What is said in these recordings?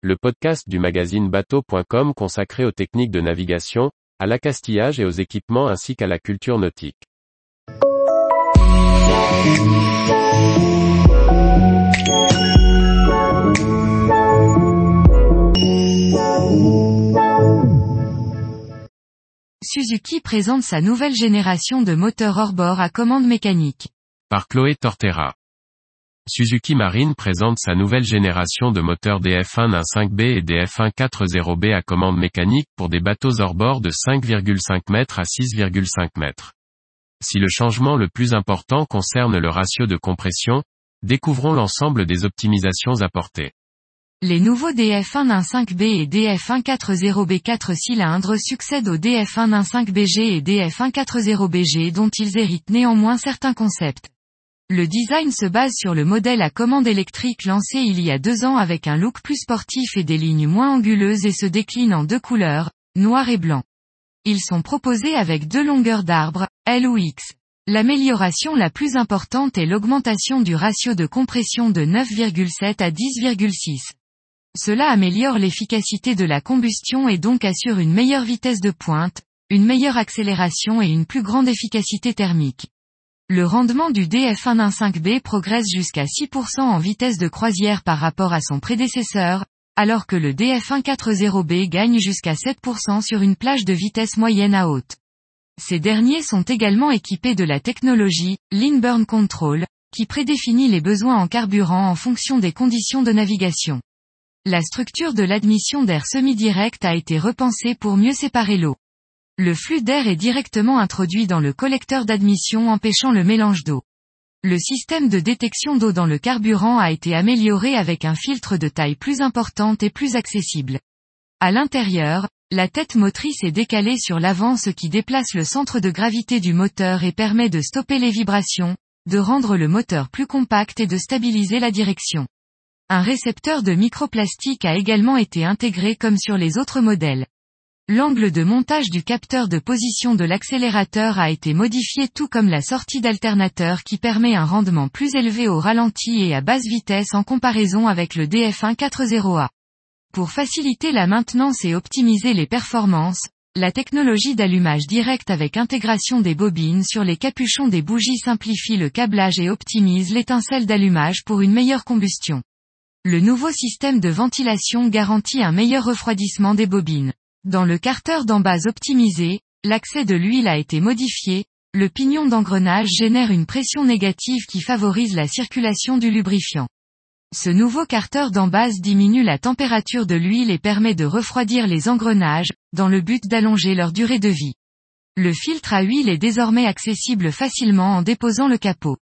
le podcast du magazine bateau.com consacré aux techniques de navigation, à l'accastillage et aux équipements ainsi qu'à la culture nautique. Suzuki présente sa nouvelle génération de moteurs hors-bord à commande mécanique. Par Chloé Tortera. Suzuki Marine présente sa nouvelle génération de moteurs DF1 1.5B et DF1 4.0B à commande mécanique pour des bateaux hors-bord de 5,5 m à 6,5 m. Si le changement le plus important concerne le ratio de compression, découvrons l'ensemble des optimisations apportées. Les nouveaux DF1 1.5B et DF1 4.0B 4 cylindres succèdent aux DF1 1.5BG et DF1 4.0BG dont ils héritent néanmoins certains concepts. Le design se base sur le modèle à commande électrique lancé il y a deux ans avec un look plus sportif et des lignes moins anguleuses et se décline en deux couleurs, noir et blanc. Ils sont proposés avec deux longueurs d'arbre, L ou X. L'amélioration la plus importante est l'augmentation du ratio de compression de 9,7 à 10,6. Cela améliore l'efficacité de la combustion et donc assure une meilleure vitesse de pointe, une meilleure accélération et une plus grande efficacité thermique. Le rendement du DF1 1.5B progresse jusqu'à 6% en vitesse de croisière par rapport à son prédécesseur, alors que le DF1 4.0B gagne jusqu'à 7% sur une plage de vitesse moyenne à haute. Ces derniers sont également équipés de la technologie Lean Control, qui prédéfinit les besoins en carburant en fonction des conditions de navigation. La structure de l'admission d'air semi-direct a été repensée pour mieux séparer l'eau. Le flux d'air est directement introduit dans le collecteur d'admission empêchant le mélange d'eau. Le système de détection d'eau dans le carburant a été amélioré avec un filtre de taille plus importante et plus accessible. À l'intérieur, la tête motrice est décalée sur l'avant ce qui déplace le centre de gravité du moteur et permet de stopper les vibrations, de rendre le moteur plus compact et de stabiliser la direction. Un récepteur de microplastique a également été intégré comme sur les autres modèles. L'angle de montage du capteur de position de l'accélérateur a été modifié tout comme la sortie d'alternateur qui permet un rendement plus élevé au ralenti et à basse vitesse en comparaison avec le DF1 4.0A. Pour faciliter la maintenance et optimiser les performances, la technologie d'allumage direct avec intégration des bobines sur les capuchons des bougies simplifie le câblage et optimise l'étincelle d'allumage pour une meilleure combustion. Le nouveau système de ventilation garantit un meilleur refroidissement des bobines. Dans le carter d'embase optimisé, l'accès de l'huile a été modifié, le pignon d'engrenage génère une pression négative qui favorise la circulation du lubrifiant. Ce nouveau carter d'embase diminue la température de l'huile et permet de refroidir les engrenages, dans le but d'allonger leur durée de vie. Le filtre à huile est désormais accessible facilement en déposant le capot.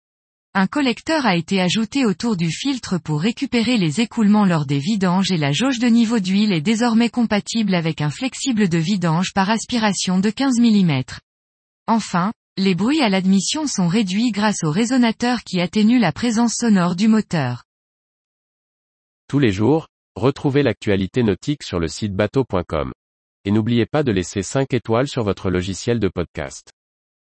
Un collecteur a été ajouté autour du filtre pour récupérer les écoulements lors des vidanges et la jauge de niveau d'huile est désormais compatible avec un flexible de vidange par aspiration de 15 mm. Enfin, les bruits à l'admission sont réduits grâce au résonateur qui atténue la présence sonore du moteur. Tous les jours, retrouvez l'actualité nautique sur le site bateau.com. Et n'oubliez pas de laisser 5 étoiles sur votre logiciel de podcast.